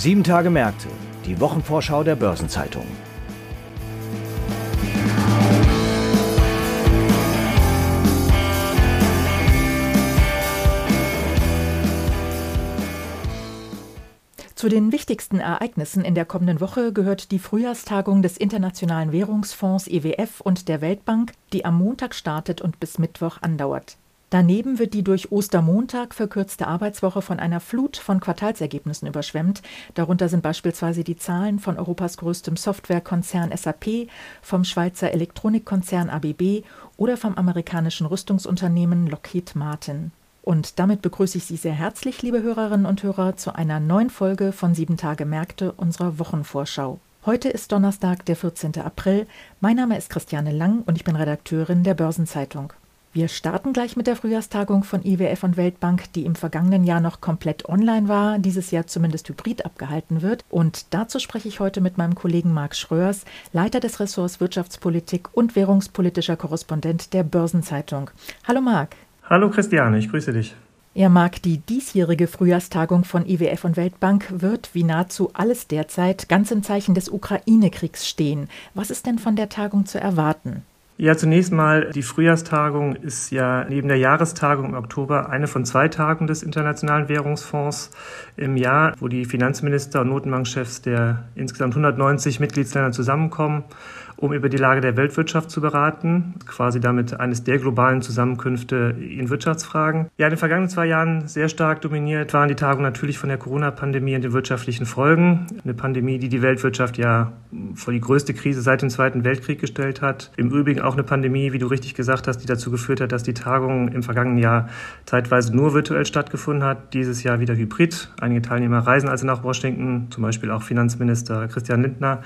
Sieben Tage Märkte, die Wochenvorschau der Börsenzeitung. Zu den wichtigsten Ereignissen in der kommenden Woche gehört die Frühjahrstagung des Internationalen Währungsfonds IWF und der Weltbank, die am Montag startet und bis Mittwoch andauert. Daneben wird die durch Ostermontag verkürzte Arbeitswoche von einer Flut von Quartalsergebnissen überschwemmt. Darunter sind beispielsweise die Zahlen von Europas größtem Softwarekonzern SAP, vom Schweizer Elektronikkonzern ABB oder vom amerikanischen Rüstungsunternehmen Lockheed Martin. Und damit begrüße ich Sie sehr herzlich, liebe Hörerinnen und Hörer, zu einer neuen Folge von Sieben Tage Märkte unserer Wochenvorschau. Heute ist Donnerstag, der 14. April. Mein Name ist Christiane Lang und ich bin Redakteurin der Börsenzeitung. Wir starten gleich mit der Frühjahrstagung von IWF und Weltbank, die im vergangenen Jahr noch komplett online war, dieses Jahr zumindest hybrid abgehalten wird. Und dazu spreche ich heute mit meinem Kollegen Marc Schröers, Leiter des Ressorts Wirtschaftspolitik und währungspolitischer Korrespondent der Börsenzeitung. Hallo Marc. Hallo Christiane, ich grüße dich. Er mag die diesjährige Frühjahrstagung von IWF und Weltbank wird, wie nahezu alles derzeit, ganz im Zeichen des Ukraine-Kriegs stehen. Was ist denn von der Tagung zu erwarten? Ja, zunächst mal, die Frühjahrstagung ist ja neben der Jahrestagung im Oktober eine von zwei Tagen des Internationalen Währungsfonds im Jahr, wo die Finanzminister und Notenbankchefs der insgesamt 190 Mitgliedsländer zusammenkommen um über die Lage der Weltwirtschaft zu beraten, quasi damit eines der globalen Zusammenkünfte in Wirtschaftsfragen. Ja, in den vergangenen zwei Jahren sehr stark dominiert waren die Tagungen natürlich von der Corona-Pandemie und den wirtschaftlichen Folgen. Eine Pandemie, die die Weltwirtschaft ja vor die größte Krise seit dem Zweiten Weltkrieg gestellt hat. Im Übrigen auch eine Pandemie, wie du richtig gesagt hast, die dazu geführt hat, dass die Tagung im vergangenen Jahr zeitweise nur virtuell stattgefunden hat, dieses Jahr wieder hybrid. Einige Teilnehmer reisen also nach Washington, zum Beispiel auch Finanzminister Christian Lindner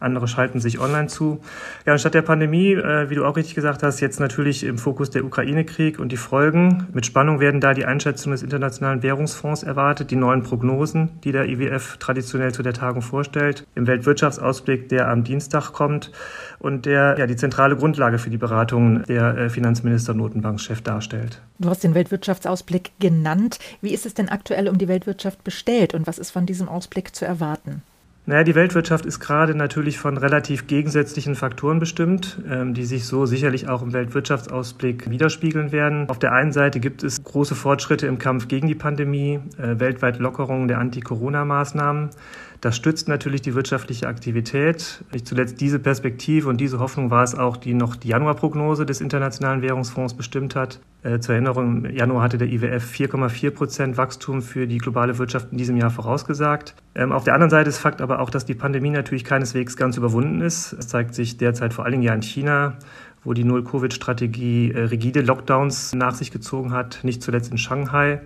andere schalten sich online zu. Ja, anstatt der Pandemie, äh, wie du auch richtig gesagt hast, jetzt natürlich im Fokus der Ukraine-Krieg und die Folgen. Mit Spannung werden da die Einschätzungen des Internationalen Währungsfonds erwartet, die neuen Prognosen, die der IWF traditionell zu der Tagung vorstellt, im Weltwirtschaftsausblick, der am Dienstag kommt und der ja die zentrale Grundlage für die Beratungen der äh, Finanzminister und Notenbankchef darstellt. Du hast den Weltwirtschaftsausblick genannt. Wie ist es denn aktuell um die Weltwirtschaft bestellt und was ist von diesem Ausblick zu erwarten? Naja, die Weltwirtschaft ist gerade natürlich von relativ gegensätzlichen Faktoren bestimmt, ähm, die sich so sicherlich auch im Weltwirtschaftsausblick widerspiegeln werden. Auf der einen Seite gibt es große Fortschritte im Kampf gegen die Pandemie, äh, weltweit Lockerungen der Anti-Corona-Maßnahmen. Das stützt natürlich die wirtschaftliche Aktivität. Nicht zuletzt diese Perspektive und diese Hoffnung war es auch, die noch die Januarprognose des Internationalen Währungsfonds bestimmt hat. Äh, zur Erinnerung, im Januar hatte der IWF 4,4 Prozent Wachstum für die globale Wirtschaft in diesem Jahr vorausgesagt. Ähm, auf der anderen Seite ist Fakt aber auch, dass die Pandemie natürlich keineswegs ganz überwunden ist. Es zeigt sich derzeit vor allen Dingen ja in China, wo die Null-Covid-Strategie äh, rigide Lockdowns nach sich gezogen hat, nicht zuletzt in Shanghai.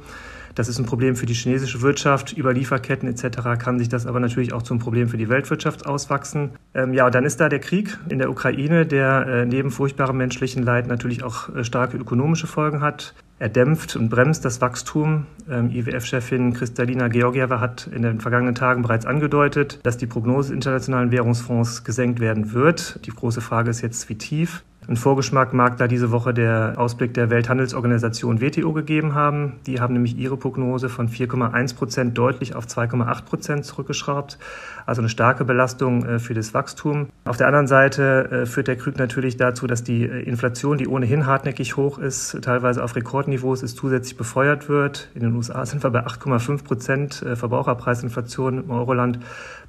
Das ist ein Problem für die chinesische Wirtschaft. Über Lieferketten etc. kann sich das aber natürlich auch zum Problem für die Weltwirtschaft auswachsen. Ähm, ja, dann ist da der Krieg in der Ukraine, der äh, neben furchtbarem menschlichen Leid natürlich auch äh, starke ökonomische Folgen hat. Er dämpft und bremst das Wachstum. Ähm, IWF-Chefin Kristalina Georgieva hat in den vergangenen Tagen bereits angedeutet, dass die Prognose des Internationalen Währungsfonds gesenkt werden wird. Die große Frage ist jetzt, wie tief. Ein Vorgeschmack mag da diese Woche der Ausblick der Welthandelsorganisation WTO gegeben haben. Die haben nämlich ihre Prognose von 4,1 Prozent deutlich auf 2,8 Prozent zurückgeschraubt. Also eine starke Belastung äh, für das Wachstum. Auf der anderen Seite äh, führt der Krieg natürlich dazu, dass die äh, Inflation, die ohnehin hartnäckig hoch ist, teilweise auf Rekordniveaus ist, zusätzlich befeuert wird. In den USA sind wir bei 8,5 Prozent Verbraucherpreisinflation im Euroland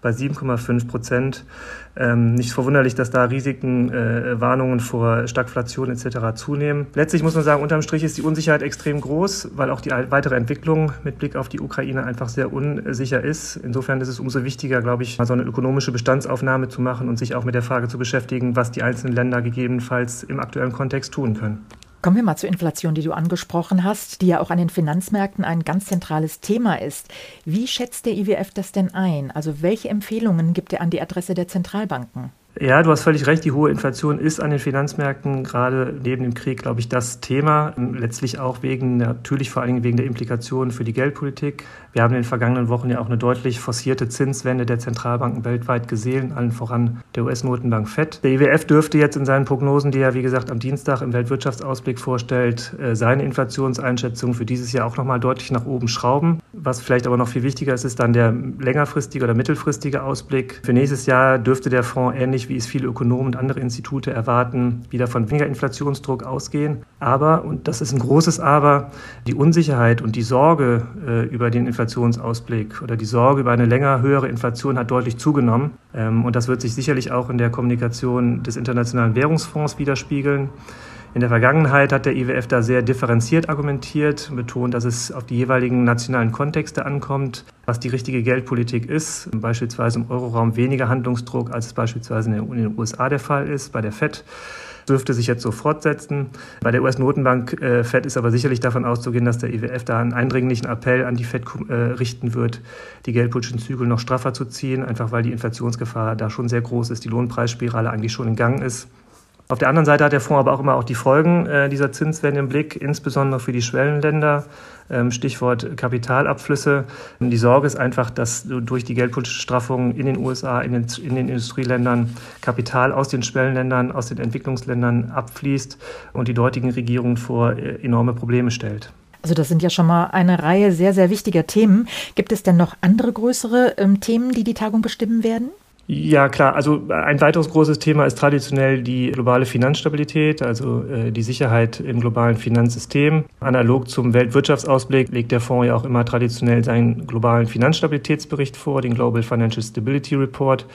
bei 7,5 Prozent. Ähm, nicht verwunderlich, dass da Risiken, Warnungen vor Stagflation etc. zunehmen. Letztlich muss man sagen, unterm Strich ist die Unsicherheit extrem groß, weil auch die weitere Entwicklung mit Blick auf die Ukraine einfach sehr unsicher ist. Insofern ist es umso wichtiger, glaube ich, mal so eine ökonomische Bestandsaufnahme zu machen und sich auch mit der Frage zu beschäftigen, was die einzelnen Länder gegebenenfalls im aktuellen Kontext tun können. Kommen wir mal zur Inflation, die du angesprochen hast, die ja auch an den Finanzmärkten ein ganz zentrales Thema ist. Wie schätzt der IWF das denn ein? Also welche Empfehlungen gibt er an die Adresse der Zentralbanken? Ja, du hast völlig recht. Die hohe Inflation ist an den Finanzmärkten gerade neben dem Krieg, glaube ich, das Thema. Letztlich auch wegen, natürlich vor allen Dingen wegen der Implikationen für die Geldpolitik. Wir haben in den vergangenen Wochen ja auch eine deutlich forcierte Zinswende der Zentralbanken weltweit gesehen, allen voran der US-Notenbank FED. Der IWF dürfte jetzt in seinen Prognosen, die er, wie gesagt, am Dienstag im Weltwirtschaftsausblick vorstellt, äh, seine Inflationseinschätzung für dieses Jahr auch nochmal deutlich nach oben schrauben. Was vielleicht aber noch viel wichtiger ist, ist dann der längerfristige oder mittelfristige Ausblick. Für nächstes Jahr dürfte der Fonds ähnlich ähnlich wie es viele Ökonomen und andere Institute erwarten, wieder von weniger Inflationsdruck ausgehen. Aber, und das ist ein großes Aber, die Unsicherheit und die Sorge äh, über den Inflationsausblick oder die Sorge über eine länger höhere Inflation hat deutlich zugenommen. Ähm, und das wird sich sicherlich auch in der Kommunikation des Internationalen Währungsfonds widerspiegeln. In der Vergangenheit hat der IWF da sehr differenziert argumentiert, betont, dass es auf die jeweiligen nationalen Kontexte ankommt, was die richtige Geldpolitik ist. Beispielsweise im Euroraum weniger Handlungsdruck, als es beispielsweise in den USA der Fall ist, bei der FED dürfte sich jetzt so fortsetzen. Bei der US-Notenbank äh, FED ist aber sicherlich davon auszugehen, dass der IWF da einen eindringlichen Appell an die FED äh, richten wird, die geldpolitischen Zügel noch straffer zu ziehen, einfach weil die Inflationsgefahr da schon sehr groß ist, die Lohnpreisspirale eigentlich schon in Gang ist. Auf der anderen Seite hat der Fonds aber auch immer auch die Folgen äh, dieser Zinswende im Blick, insbesondere für die Schwellenländer. Ähm, Stichwort Kapitalabflüsse. Die Sorge ist einfach, dass durch die geldpolitische Straffung in den USA, in den, in den Industrieländern Kapital aus den Schwellenländern, aus den Entwicklungsländern abfließt und die dortigen Regierungen vor äh, enorme Probleme stellt. Also das sind ja schon mal eine Reihe sehr, sehr wichtiger Themen. Gibt es denn noch andere größere ähm, Themen, die die Tagung bestimmen werden? Ja, klar. Also ein weiteres großes Thema ist traditionell die globale Finanzstabilität, also äh, die Sicherheit im globalen Finanzsystem. Analog zum Weltwirtschaftsausblick legt der Fonds ja auch immer traditionell seinen globalen Finanzstabilitätsbericht vor, den Global Financial Stability Report.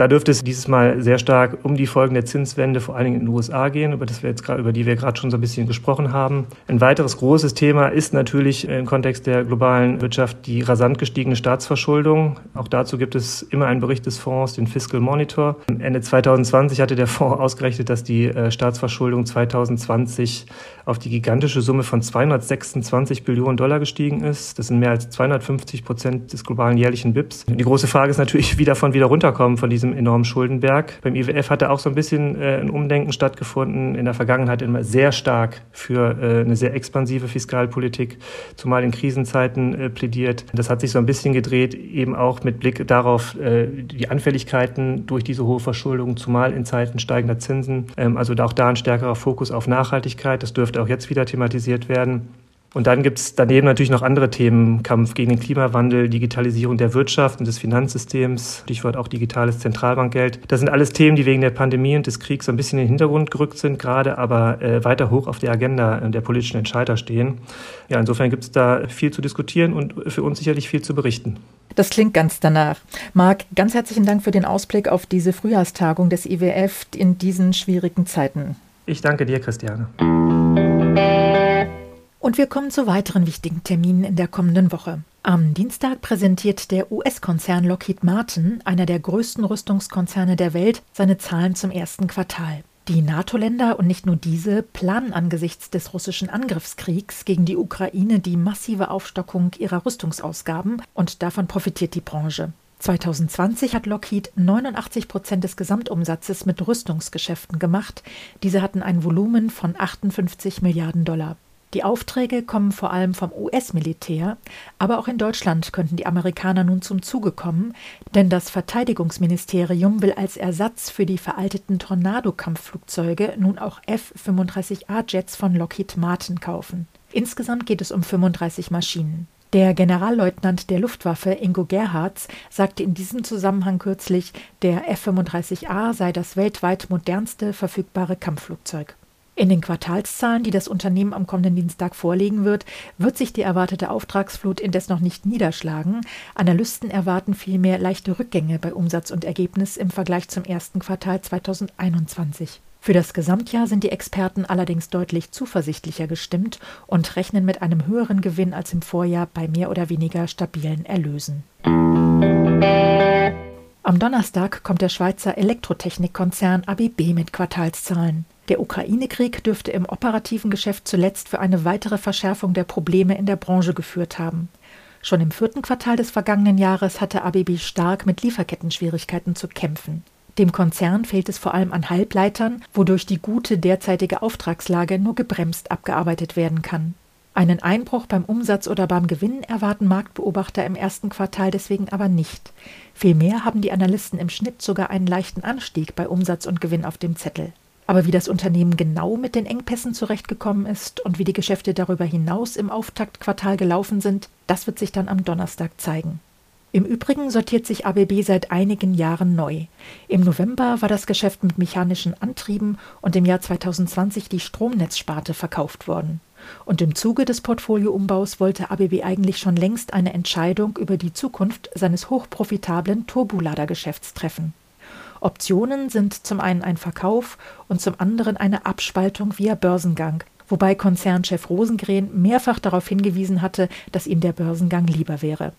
Da dürfte es dieses Mal sehr stark um die Folgen der Zinswende, vor allen Dingen in den USA gehen, über, das wir jetzt, über die wir gerade schon so ein bisschen gesprochen haben. Ein weiteres großes Thema ist natürlich im Kontext der globalen Wirtschaft die rasant gestiegene Staatsverschuldung. Auch dazu gibt es immer einen Bericht des Fonds, den Fiscal Monitor. Ende 2020 hatte der Fonds ausgerechnet, dass die äh, Staatsverschuldung 2020 auf die gigantische Summe von 226 Billionen Dollar gestiegen ist. Das sind mehr als 250 Prozent des globalen jährlichen BIPs. Die große Frage ist natürlich, wie davon wieder runterkommen, von diesem enormen Schuldenberg. Beim IWF hatte auch so ein bisschen äh, ein Umdenken stattgefunden. In der Vergangenheit immer sehr stark für äh, eine sehr expansive Fiskalpolitik, zumal in Krisenzeiten äh, plädiert. Das hat sich so ein bisschen gedreht, eben auch mit Blick darauf, äh, die Anfälligkeiten durch diese hohe Verschuldung, zumal in Zeiten steigender Zinsen. Ähm, also auch da ein stärkerer Fokus auf Nachhaltigkeit. Das dürfte auch jetzt wieder thematisiert werden. Und dann gibt es daneben natürlich noch andere Themen, Kampf gegen den Klimawandel, Digitalisierung der Wirtschaft und des Finanzsystems, Stichwort auch digitales Zentralbankgeld. Das sind alles Themen, die wegen der Pandemie und des Kriegs so ein bisschen in den Hintergrund gerückt sind, gerade aber äh, weiter hoch auf der Agenda der politischen Entscheider stehen. Ja, insofern gibt es da viel zu diskutieren und für uns sicherlich viel zu berichten. Das klingt ganz danach. Marc, ganz herzlichen Dank für den Ausblick auf diese Frühjahrstagung des IWF in diesen schwierigen Zeiten. Ich danke dir, Christiane. Und wir kommen zu weiteren wichtigen Terminen in der kommenden Woche. Am Dienstag präsentiert der US-Konzern Lockheed Martin, einer der größten Rüstungskonzerne der Welt, seine Zahlen zum ersten Quartal. Die NATO-Länder und nicht nur diese planen angesichts des russischen Angriffskriegs gegen die Ukraine die massive Aufstockung ihrer Rüstungsausgaben und davon profitiert die Branche. 2020 hat Lockheed 89 Prozent des Gesamtumsatzes mit Rüstungsgeschäften gemacht. Diese hatten ein Volumen von 58 Milliarden Dollar. Die Aufträge kommen vor allem vom US-Militär, aber auch in Deutschland könnten die Amerikaner nun zum Zuge kommen, denn das Verteidigungsministerium will als Ersatz für die veralteten Tornado-Kampfflugzeuge nun auch F-35A-Jets von Lockheed Martin kaufen. Insgesamt geht es um 35 Maschinen. Der Generalleutnant der Luftwaffe Ingo Gerhards sagte in diesem Zusammenhang kürzlich, der F-35A sei das weltweit modernste verfügbare Kampfflugzeug. In den Quartalszahlen, die das Unternehmen am kommenden Dienstag vorlegen wird, wird sich die erwartete Auftragsflut indes noch nicht niederschlagen. Analysten erwarten vielmehr leichte Rückgänge bei Umsatz und Ergebnis im Vergleich zum ersten Quartal 2021. Für das Gesamtjahr sind die Experten allerdings deutlich zuversichtlicher gestimmt und rechnen mit einem höheren Gewinn als im Vorjahr bei mehr oder weniger stabilen Erlösen. Am Donnerstag kommt der Schweizer Elektrotechnikkonzern ABB mit Quartalszahlen. Der Ukraine-Krieg dürfte im operativen Geschäft zuletzt für eine weitere Verschärfung der Probleme in der Branche geführt haben. Schon im vierten Quartal des vergangenen Jahres hatte ABB stark mit Lieferkettenschwierigkeiten zu kämpfen. Dem Konzern fehlt es vor allem an Halbleitern, wodurch die gute derzeitige Auftragslage nur gebremst abgearbeitet werden kann. Einen Einbruch beim Umsatz oder beim Gewinn erwarten Marktbeobachter im ersten Quartal deswegen aber nicht. Vielmehr haben die Analysten im Schnitt sogar einen leichten Anstieg bei Umsatz und Gewinn auf dem Zettel. Aber wie das Unternehmen genau mit den Engpässen zurechtgekommen ist und wie die Geschäfte darüber hinaus im Auftaktquartal gelaufen sind, das wird sich dann am Donnerstag zeigen. Im Übrigen sortiert sich ABB seit einigen Jahren neu. Im November war das Geschäft mit mechanischen Antrieben und im Jahr 2020 die Stromnetzsparte verkauft worden. Und im Zuge des Portfolioumbaus wollte ABB eigentlich schon längst eine Entscheidung über die Zukunft seines hochprofitablen Turboladergeschäfts treffen. Optionen sind zum einen ein Verkauf und zum anderen eine Abspaltung via Börsengang, wobei Konzernchef Rosengren mehrfach darauf hingewiesen hatte, dass ihm der Börsengang lieber wäre.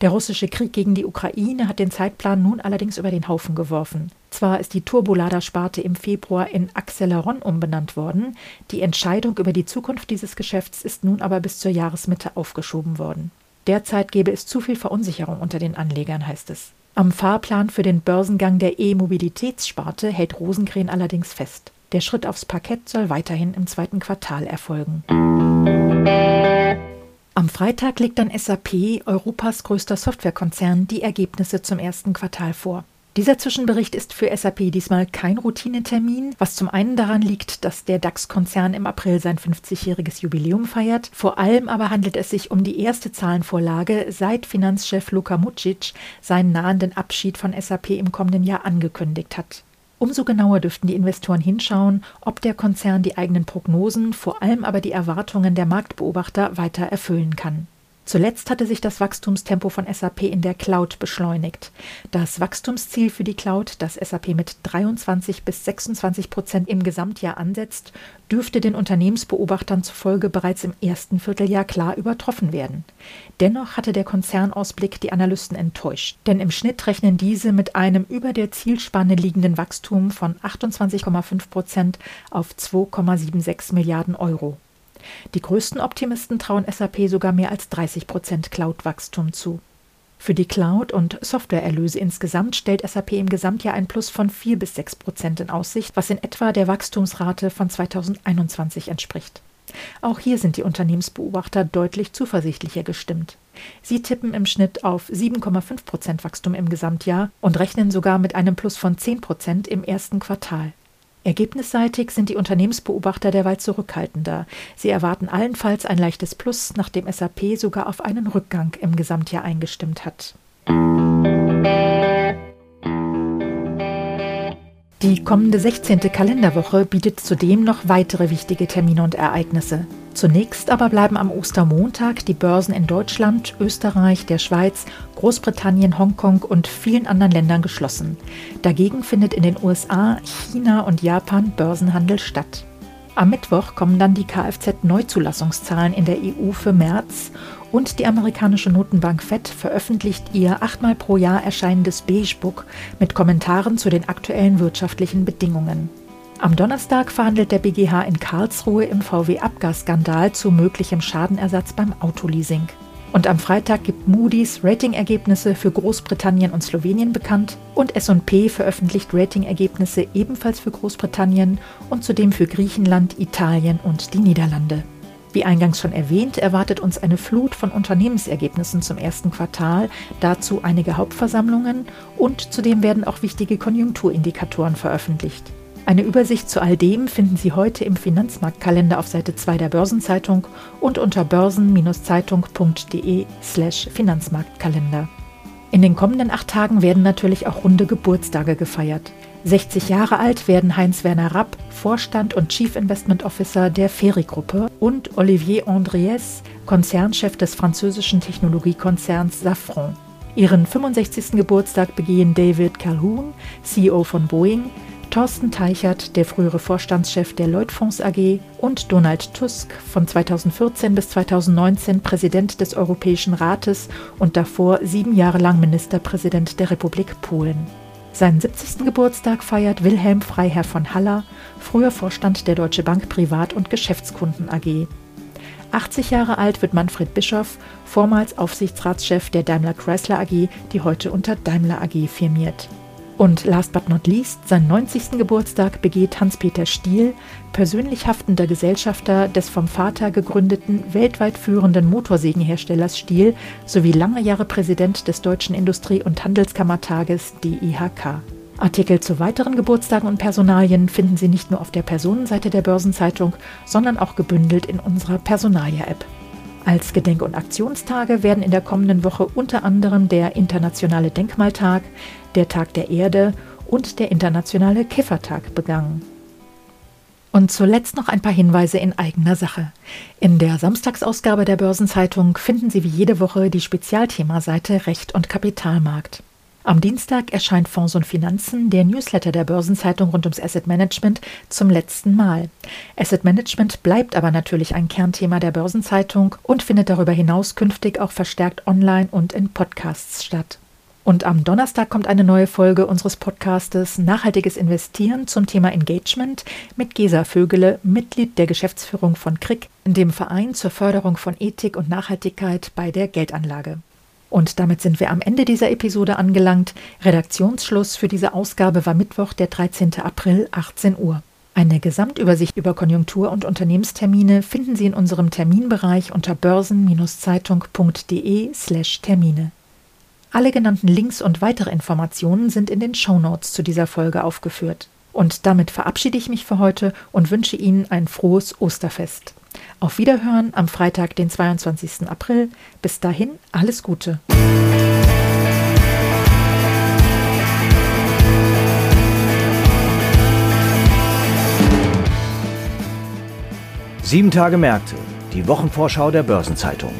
Der russische Krieg gegen die Ukraine hat den Zeitplan nun allerdings über den Haufen geworfen. Zwar ist die Turbolader-Sparte im Februar in Acceleron umbenannt worden, die Entscheidung über die Zukunft dieses Geschäfts ist nun aber bis zur Jahresmitte aufgeschoben worden. Derzeit gäbe es zu viel Verunsicherung unter den Anlegern, heißt es. Am Fahrplan für den Börsengang der E-Mobilitätssparte hält Rosengren allerdings fest. Der Schritt aufs Parkett soll weiterhin im zweiten Quartal erfolgen. Am Freitag legt dann SAP, Europas größter Softwarekonzern, die Ergebnisse zum ersten Quartal vor. Dieser Zwischenbericht ist für SAP diesmal kein Routinetermin, was zum einen daran liegt, dass der DAX-Konzern im April sein 50-jähriges Jubiläum feiert. Vor allem aber handelt es sich um die erste Zahlenvorlage, seit Finanzchef Luka Mucic seinen nahenden Abschied von SAP im kommenden Jahr angekündigt hat. Umso genauer dürften die Investoren hinschauen, ob der Konzern die eigenen Prognosen, vor allem aber die Erwartungen der Marktbeobachter weiter erfüllen kann. Zuletzt hatte sich das Wachstumstempo von SAP in der Cloud beschleunigt. Das Wachstumsziel für die Cloud, das SAP mit 23 bis 26 Prozent im Gesamtjahr ansetzt, dürfte den Unternehmensbeobachtern zufolge bereits im ersten Vierteljahr klar übertroffen werden. Dennoch hatte der Konzernausblick die Analysten enttäuscht, denn im Schnitt rechnen diese mit einem über der Zielspanne liegenden Wachstum von 28,5 Prozent auf 2,76 Milliarden Euro. Die größten Optimisten trauen SAP sogar mehr als 30 Prozent Cloud-Wachstum zu. Für die Cloud- und Softwareerlöse insgesamt stellt SAP im Gesamtjahr ein Plus von 4 bis 6 Prozent in Aussicht, was in etwa der Wachstumsrate von 2021 entspricht. Auch hier sind die Unternehmensbeobachter deutlich zuversichtlicher gestimmt. Sie tippen im Schnitt auf 7,5 Prozent Wachstum im Gesamtjahr und rechnen sogar mit einem Plus von 10 Prozent im ersten Quartal. Ergebnisseitig sind die Unternehmensbeobachter derweil zurückhaltender. Sie erwarten allenfalls ein leichtes Plus, nachdem SAP sogar auf einen Rückgang im Gesamtjahr eingestimmt hat. Die kommende 16. Kalenderwoche bietet zudem noch weitere wichtige Termine und Ereignisse. Zunächst aber bleiben am Ostermontag die Börsen in Deutschland, Österreich, der Schweiz, Großbritannien, Hongkong und vielen anderen Ländern geschlossen. Dagegen findet in den USA, China und Japan Börsenhandel statt. Am Mittwoch kommen dann die Kfz-Neuzulassungszahlen in der EU für März und die amerikanische Notenbank Fed veröffentlicht ihr achtmal pro Jahr erscheinendes Beigebook mit Kommentaren zu den aktuellen wirtschaftlichen Bedingungen. Am Donnerstag verhandelt der BGH in Karlsruhe im VW-Abgasskandal zu möglichem Schadenersatz beim Autoleasing. Und am Freitag gibt Moody's Ratingergebnisse für Großbritannien und Slowenien bekannt und S&P veröffentlicht Ratingergebnisse ebenfalls für Großbritannien und zudem für Griechenland, Italien und die Niederlande. Wie eingangs schon erwähnt, erwartet uns eine Flut von Unternehmensergebnissen zum ersten Quartal, dazu einige Hauptversammlungen und zudem werden auch wichtige Konjunkturindikatoren veröffentlicht. Eine Übersicht zu all dem finden Sie heute im Finanzmarktkalender auf Seite 2 der Börsenzeitung und unter börsen-zeitung.de slash Finanzmarktkalender. In den kommenden acht Tagen werden natürlich auch runde Geburtstage gefeiert. 60 Jahre alt werden Heinz-Werner Rapp, Vorstand und Chief Investment Officer der Ferry-Gruppe, und Olivier Andriès, Konzernchef des französischen Technologiekonzerns Safran. Ihren 65. Geburtstag begehen David Calhoun, CEO von Boeing, Thorsten Teichert, der frühere Vorstandschef der Lloyd-Fonds AG, und Donald Tusk, von 2014 bis 2019 Präsident des Europäischen Rates und davor sieben Jahre lang Ministerpräsident der Republik Polen. Seinen 70. Geburtstag feiert Wilhelm Freiherr von Haller, früher Vorstand der Deutsche Bank Privat- und Geschäftskunden AG. 80 Jahre alt wird Manfred Bischoff, vormals Aufsichtsratschef der Daimler Chrysler AG, die heute unter Daimler AG firmiert. Und last but not least, seinen 90. Geburtstag begeht Hans-Peter Stiel, persönlich haftender Gesellschafter des vom Vater gegründeten, weltweit führenden Motorsägenherstellers Stiel sowie lange Jahre Präsident des Deutschen Industrie- und Handelskammertages DIHK. Artikel zu weiteren Geburtstagen und Personalien finden Sie nicht nur auf der Personenseite der Börsenzeitung, sondern auch gebündelt in unserer Personalia-App. Als Gedenk- und Aktionstage werden in der kommenden Woche unter anderem der Internationale Denkmaltag, der Tag der Erde und der Internationale Kiffertag begangen. Und zuletzt noch ein paar Hinweise in eigener Sache. In der Samstagsausgabe der Börsenzeitung finden Sie wie jede Woche die Spezialthemaseite Recht und Kapitalmarkt. Am Dienstag erscheint Fonds und Finanzen, der Newsletter der Börsenzeitung rund ums Asset Management, zum letzten Mal. Asset Management bleibt aber natürlich ein Kernthema der Börsenzeitung und findet darüber hinaus künftig auch verstärkt online und in Podcasts statt. Und am Donnerstag kommt eine neue Folge unseres Podcastes Nachhaltiges Investieren zum Thema Engagement mit Gesa Vögele, Mitglied der Geschäftsführung von KRIG, dem Verein zur Förderung von Ethik und Nachhaltigkeit bei der Geldanlage. Und damit sind wir am Ende dieser Episode angelangt. Redaktionsschluss für diese Ausgabe war Mittwoch, der 13. April, 18 Uhr. Eine Gesamtübersicht über Konjunktur- und Unternehmenstermine finden Sie in unserem Terminbereich unter börsen-zeitung.de/termine. Alle genannten Links und weitere Informationen sind in den Shownotes zu dieser Folge aufgeführt. Und damit verabschiede ich mich für heute und wünsche Ihnen ein frohes Osterfest. Auf Wiederhören am Freitag, den 22. April. Bis dahin alles Gute. Sieben Tage Märkte, die Wochenvorschau der Börsenzeitung.